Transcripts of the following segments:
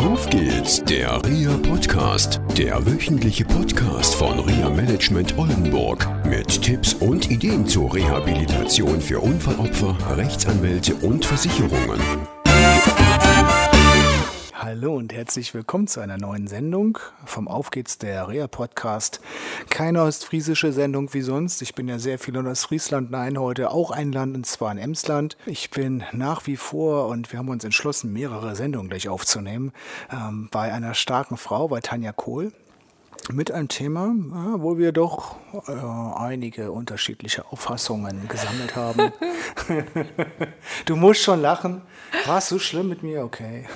Auf geht's, der RIA Podcast, der wöchentliche Podcast von RIA Management Oldenburg mit Tipps und Ideen zur Rehabilitation für Unfallopfer, Rechtsanwälte und Versicherungen. Hallo und herzlich willkommen zu einer neuen Sendung vom Auf geht's der Rea Podcast. Keine ostfriesische Sendung wie sonst. Ich bin ja sehr viel in Ostfriesland. Nein, heute auch ein Land und zwar in Emsland. Ich bin nach wie vor und wir haben uns entschlossen, mehrere Sendungen gleich aufzunehmen, ähm, bei einer starken Frau, bei Tanja Kohl mit einem Thema, wo wir doch äh, einige unterschiedliche Auffassungen gesammelt haben. du musst schon lachen. War es so schlimm mit mir? Okay.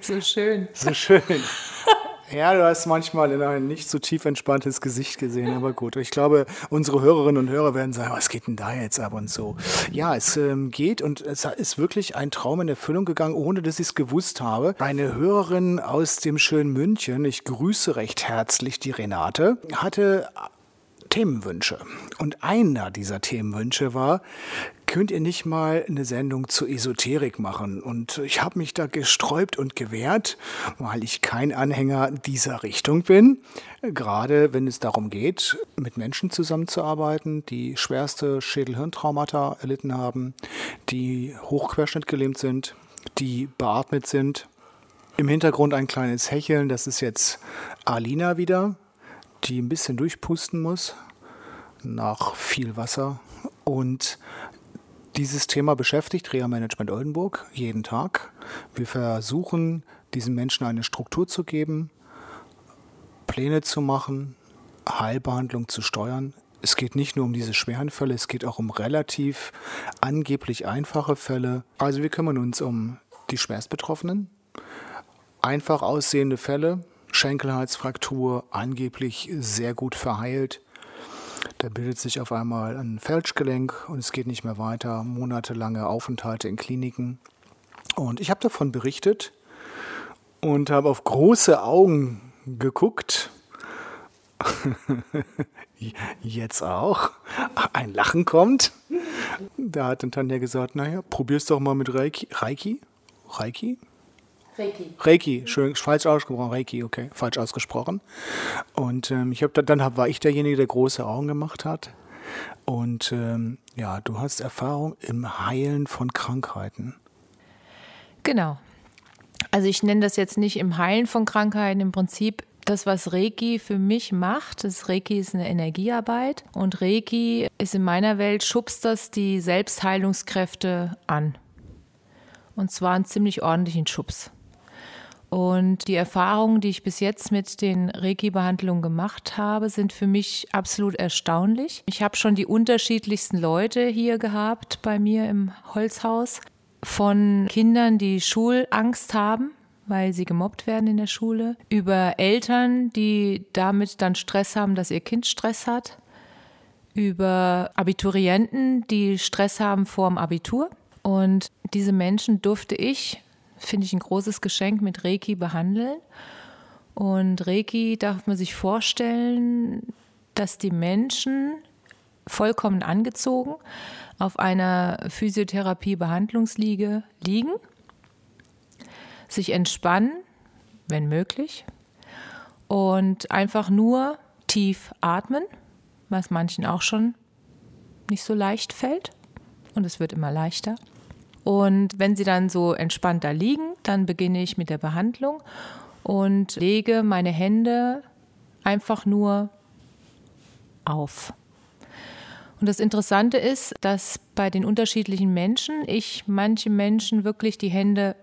so schön. So schön. Ja, du hast manchmal in ein nicht so tief entspanntes Gesicht gesehen, aber gut. Ich glaube, unsere Hörerinnen und Hörer werden sagen, was geht denn da jetzt ab und so. Ja, es ähm, geht und es ist wirklich ein Traum in Erfüllung gegangen, ohne dass ich es gewusst habe. Eine Hörerin aus dem schönen München, ich grüße recht herzlich die Renate, hatte Themenwünsche. Und einer dieser Themenwünsche war, könnt ihr nicht mal eine Sendung zur Esoterik machen? Und ich habe mich da gesträubt und gewehrt, weil ich kein Anhänger dieser Richtung bin. Gerade wenn es darum geht, mit Menschen zusammenzuarbeiten, die schwerste Schädelhirntraumata erlitten haben, die hochquerschnittgelähmt sind, die beatmet sind. Im Hintergrund ein kleines Hecheln, das ist jetzt Alina wieder die ein bisschen durchpusten muss nach viel Wasser. Und dieses Thema beschäftigt Reha Management Oldenburg jeden Tag. Wir versuchen, diesen Menschen eine Struktur zu geben, Pläne zu machen, Heilbehandlung zu steuern. Es geht nicht nur um diese schweren Fälle, es geht auch um relativ angeblich einfache Fälle. Also wir kümmern uns um die Schwerstbetroffenen, einfach aussehende Fälle, Schenkelhalsfraktur, angeblich sehr gut verheilt. Da bildet sich auf einmal ein Felschgelenk und es geht nicht mehr weiter. Monatelange Aufenthalte in Kliniken. Und ich habe davon berichtet und habe auf große Augen geguckt. Jetzt auch. Ein Lachen kommt. Da hat dann Tanja gesagt, naja, probier's doch mal mit Reiki. Reiki? Reiki? Reiki. Reiki, schön, falsch ausgesprochen, Reiki, okay, falsch ausgesprochen. Und ähm, ich habe dann hab, war ich derjenige, der große Augen gemacht hat. Und ähm, ja, du hast Erfahrung im Heilen von Krankheiten. Genau. Also ich nenne das jetzt nicht im Heilen von Krankheiten, im Prinzip das, was Reiki für mich macht, das Reiki ist eine Energiearbeit und Reiki ist in meiner Welt, schubst das die Selbstheilungskräfte an. Und zwar einen ziemlich ordentlichen Schubs. Und die Erfahrungen, die ich bis jetzt mit den Reiki-Behandlungen gemacht habe, sind für mich absolut erstaunlich. Ich habe schon die unterschiedlichsten Leute hier gehabt bei mir im Holzhaus. Von Kindern, die Schulangst haben, weil sie gemobbt werden in der Schule, über Eltern, die damit dann Stress haben, dass ihr Kind Stress hat, über Abiturienten, die Stress haben vor dem Abitur. Und diese Menschen durfte ich finde ich ein großes Geschenk, mit Reiki behandeln. Und Reiki darf man sich vorstellen, dass die Menschen vollkommen angezogen auf einer Physiotherapie-Behandlungsliege liegen, sich entspannen, wenn möglich, und einfach nur tief atmen, was manchen auch schon nicht so leicht fällt. Und es wird immer leichter. Und wenn sie dann so entspannt da liegen, dann beginne ich mit der Behandlung und lege meine Hände einfach nur auf. Und das Interessante ist, dass bei den unterschiedlichen Menschen ich manche Menschen wirklich die Hände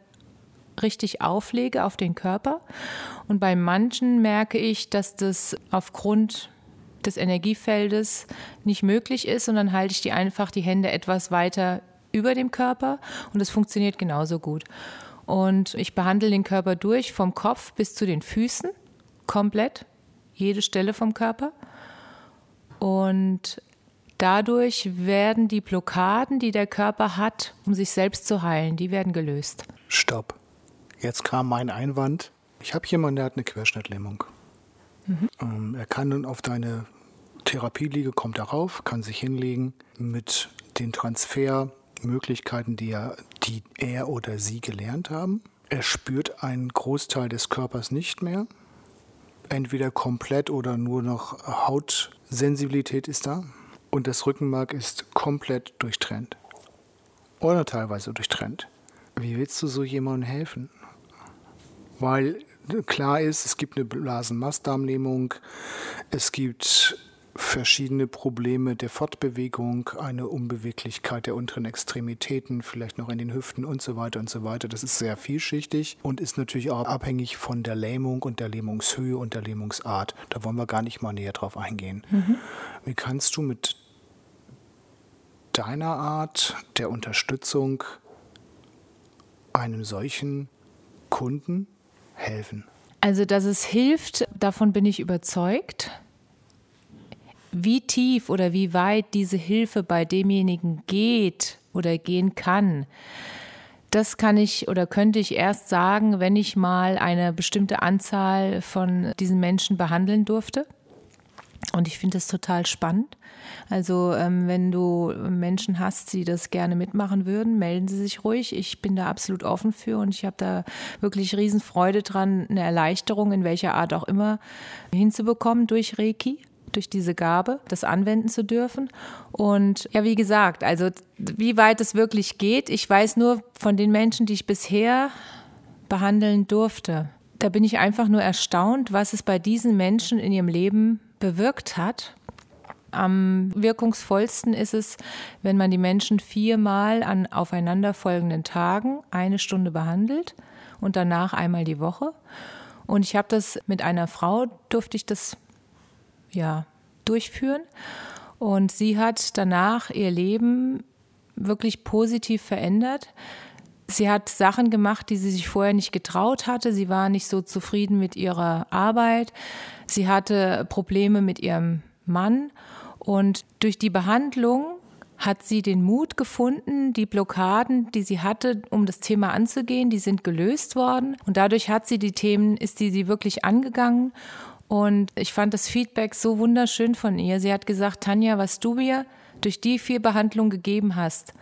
richtig auflege auf den Körper. Und bei manchen merke ich, dass das aufgrund des Energiefeldes nicht möglich ist und dann halte ich die einfach die Hände etwas weiter über dem Körper und es funktioniert genauso gut. Und ich behandle den Körper durch vom Kopf bis zu den Füßen, komplett, jede Stelle vom Körper. Und dadurch werden die Blockaden, die der Körper hat, um sich selbst zu heilen, die werden gelöst. Stopp. Jetzt kam mein Einwand. Ich habe jemanden, der hat eine Querschnittlähmung. Mhm. Ähm, er kann nun auf deine Therapieliege, kommt darauf, kann sich hinlegen mit den Transfer Möglichkeiten, die er, die er oder sie gelernt haben, Er spürt einen Großteil des Körpers nicht mehr. Entweder komplett oder nur noch Hautsensibilität ist da. Und das Rückenmark ist komplett durchtrennt. Oder teilweise durchtrennt. Wie willst du so jemandem helfen? Weil klar ist, es gibt eine Blasenmastdarmlähmung, es gibt verschiedene Probleme der Fortbewegung, eine Unbeweglichkeit der unteren Extremitäten, vielleicht noch in den Hüften und so weiter und so weiter. Das ist sehr vielschichtig und ist natürlich auch abhängig von der Lähmung und der Lähmungshöhe und der Lähmungsart. Da wollen wir gar nicht mal näher drauf eingehen. Mhm. Wie kannst du mit deiner Art der Unterstützung einem solchen Kunden helfen? Also, dass es hilft, davon bin ich überzeugt. Wie tief oder wie weit diese Hilfe bei demjenigen geht oder gehen kann, das kann ich oder könnte ich erst sagen, wenn ich mal eine bestimmte Anzahl von diesen Menschen behandeln durfte. Und ich finde das total spannend. Also ähm, wenn du Menschen hast, die das gerne mitmachen würden, melden sie sich ruhig. Ich bin da absolut offen für und ich habe da wirklich Riesenfreude dran, eine Erleichterung in welcher Art auch immer hinzubekommen durch Reiki durch diese Gabe, das anwenden zu dürfen. Und ja, wie gesagt, also wie weit es wirklich geht, ich weiß nur von den Menschen, die ich bisher behandeln durfte. Da bin ich einfach nur erstaunt, was es bei diesen Menschen in ihrem Leben bewirkt hat. Am wirkungsvollsten ist es, wenn man die Menschen viermal an aufeinanderfolgenden Tagen eine Stunde behandelt und danach einmal die Woche. Und ich habe das mit einer Frau, durfte ich das ja durchführen. Und sie hat danach ihr Leben wirklich positiv verändert. Sie hat Sachen gemacht, die sie sich vorher nicht getraut hatte. Sie war nicht so zufrieden mit ihrer Arbeit. Sie hatte Probleme mit ihrem Mann. Und durch die Behandlung hat sie den Mut gefunden, die Blockaden, die sie hatte, um das Thema anzugehen, die sind gelöst worden. Und dadurch hat sie die Themen, ist die sie wirklich angegangen. Und ich fand das Feedback so wunderschön von ihr. Sie hat gesagt, Tanja, was du mir durch die vier Behandlungen gegeben hast,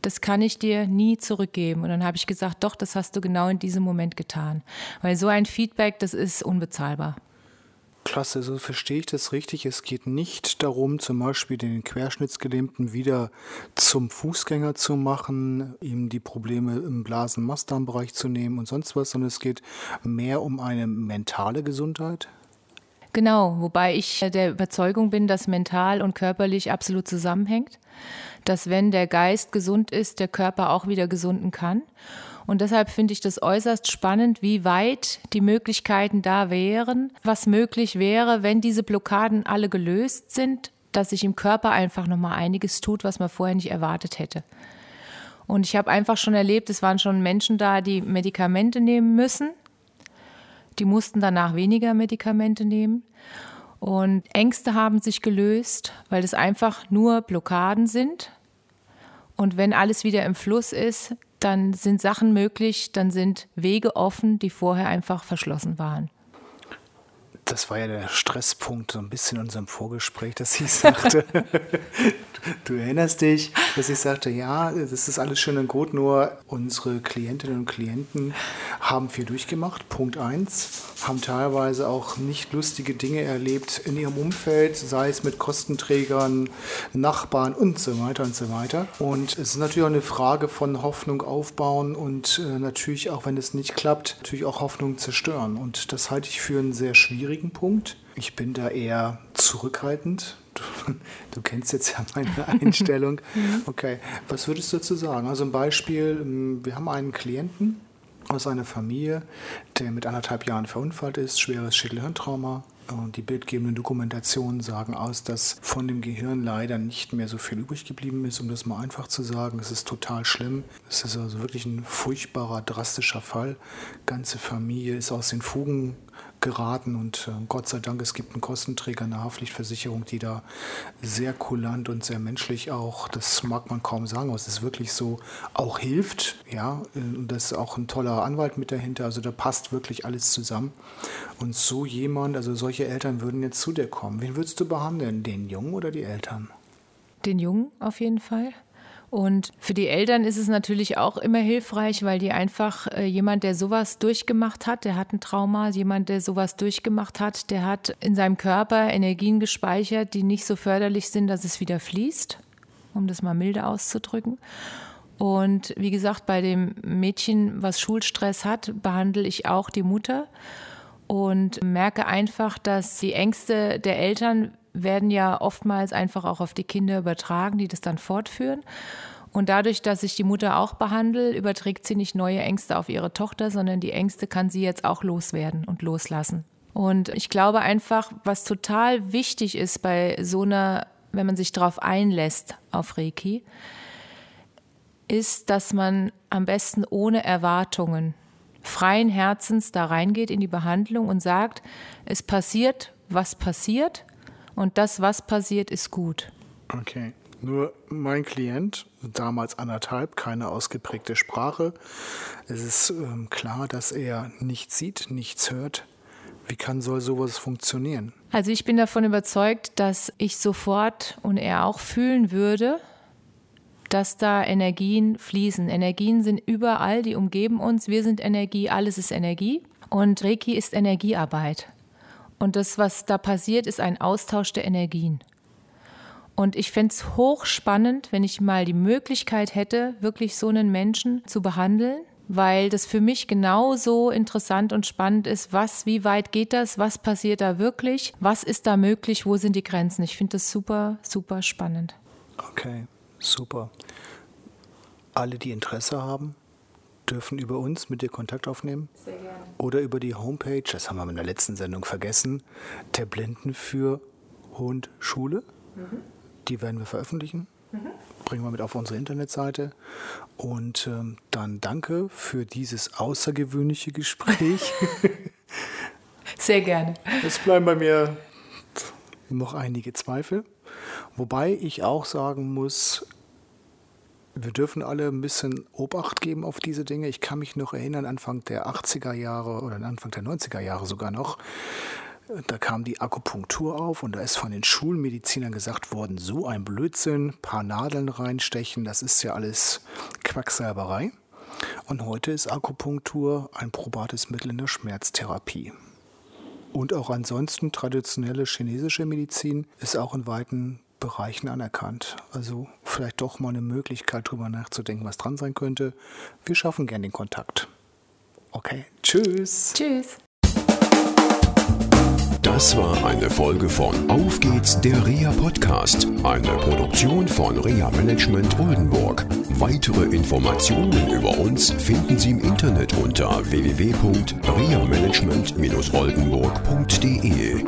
das kann ich dir nie zurückgeben. Und dann habe ich gesagt, doch, das hast du genau in diesem Moment getan. Weil so ein Feedback, das ist unbezahlbar. Klasse, so verstehe ich das richtig. Es geht nicht darum, zum Beispiel den Querschnittsgelähmten wieder zum Fußgänger zu machen, ihm die Probleme im Blasen-Mastdarmbereich zu nehmen und sonst was, sondern es geht mehr um eine mentale Gesundheit. Genau, wobei ich der Überzeugung bin, dass mental und körperlich absolut zusammenhängt dass wenn der Geist gesund ist, der Körper auch wieder gesunden kann. Und deshalb finde ich das äußerst spannend, wie weit die Möglichkeiten da wären, was möglich wäre, wenn diese Blockaden alle gelöst sind, dass sich im Körper einfach nochmal einiges tut, was man vorher nicht erwartet hätte. Und ich habe einfach schon erlebt, es waren schon Menschen da, die Medikamente nehmen müssen. Die mussten danach weniger Medikamente nehmen. Und Ängste haben sich gelöst, weil es einfach nur Blockaden sind. Und wenn alles wieder im Fluss ist, dann sind Sachen möglich, dann sind Wege offen, die vorher einfach verschlossen waren das war ja der Stresspunkt so ein bisschen in unserem Vorgespräch, dass ich sagte, du erinnerst dich, dass ich sagte, ja, das ist alles schön und gut, nur unsere Klientinnen und Klienten haben viel durchgemacht. Punkt eins, haben teilweise auch nicht lustige Dinge erlebt in ihrem Umfeld, sei es mit Kostenträgern, Nachbarn und so weiter und so weiter. Und es ist natürlich auch eine Frage von Hoffnung aufbauen und äh, natürlich auch, wenn es nicht klappt, natürlich auch Hoffnung zerstören. Und das halte ich für einen sehr schwierigen schwierigen Punkt. Ich bin da eher zurückhaltend. Du, du kennst jetzt ja meine Einstellung. Okay, was würdest du dazu sagen? Also ein Beispiel, ähm, wir haben einen Klienten aus einer Familie, der mit anderthalb Jahren verunfallt ist, schweres Schädelhirntrauma. Und die bildgebenden Dokumentationen sagen aus, dass von dem Gehirn leider nicht mehr so viel übrig geblieben ist, um das mal einfach zu sagen. Es ist total schlimm. Es ist also wirklich ein furchtbarer, drastischer Fall. Ganze Familie ist aus den Fugen geraten und äh, Gott sei Dank, es gibt einen Kostenträger, eine Haftpflichtversicherung, die da sehr kulant und sehr menschlich auch, das mag man kaum sagen, aber es ist wirklich so, auch hilft, ja, und das ist auch ein toller Anwalt mit dahinter, also da passt wirklich alles zusammen und so jemand, also solche Eltern würden jetzt zu dir kommen. Wen würdest du behandeln, den Jungen oder die Eltern? Den Jungen auf jeden Fall. Und für die Eltern ist es natürlich auch immer hilfreich, weil die einfach äh, jemand, der sowas durchgemacht hat, der hat ein Trauma, jemand, der sowas durchgemacht hat, der hat in seinem Körper Energien gespeichert, die nicht so förderlich sind, dass es wieder fließt, um das mal milde auszudrücken. Und wie gesagt, bei dem Mädchen, was Schulstress hat, behandle ich auch die Mutter und merke einfach, dass die Ängste der Eltern werden ja oftmals einfach auch auf die Kinder übertragen, die das dann fortführen. Und dadurch, dass ich die Mutter auch behandle, überträgt sie nicht neue Ängste auf ihre Tochter, sondern die Ängste kann sie jetzt auch loswerden und loslassen. Und ich glaube einfach, was total wichtig ist bei so einer, wenn man sich darauf einlässt auf Reiki, ist, dass man am besten ohne Erwartungen freien Herzens da reingeht in die Behandlung und sagt, es passiert, was passiert und das, was passiert, ist gut. Okay. Nur mein Klient, damals anderthalb, keine ausgeprägte Sprache. Es ist ähm, klar, dass er nichts sieht, nichts hört. Wie kann soll sowas funktionieren? Also ich bin davon überzeugt, dass ich sofort und er auch fühlen würde, dass da Energien fließen. Energien sind überall, die umgeben uns. Wir sind Energie, alles ist Energie. Und Reiki ist Energiearbeit. Und das, was da passiert, ist ein Austausch der Energien. Und ich fände es hochspannend, wenn ich mal die Möglichkeit hätte, wirklich so einen Menschen zu behandeln, weil das für mich genauso interessant und spannend ist, was, wie weit geht das, was passiert da wirklich, was ist da möglich, wo sind die Grenzen. Ich finde das super, super spannend. Okay, super. Alle, die Interesse haben, dürfen über uns mit dir Kontakt aufnehmen. Sehr gerne. Oder über die Homepage, das haben wir in der letzten Sendung vergessen, der Blinden für Hund Schule. Mhm. Die werden wir veröffentlichen. Mhm. Bringen wir mit auf unsere Internetseite. Und ähm, dann danke für dieses außergewöhnliche Gespräch. Sehr gerne. Es bleiben bei mir noch einige Zweifel. Wobei ich auch sagen muss, wir dürfen alle ein bisschen Obacht geben auf diese Dinge. Ich kann mich noch erinnern, Anfang der 80er Jahre oder Anfang der 90er Jahre sogar noch, da kam die Akupunktur auf und da ist von den Schulmedizinern gesagt worden, so ein Blödsinn, paar Nadeln reinstechen, das ist ja alles Quacksalberei. Und heute ist Akupunktur ein probates Mittel in der Schmerztherapie. Und auch ansonsten traditionelle chinesische Medizin ist auch in weiten Bereichen anerkannt. Also vielleicht doch mal eine Möglichkeit, darüber nachzudenken, was dran sein könnte. Wir schaffen gern den Kontakt. Okay, tschüss. Tschüss. Das war eine Folge von Auf geht's, der REA Podcast, eine Produktion von REA Management Oldenburg. Weitere Informationen über uns finden Sie im Internet unter www.reamanagement-oldenburg.de.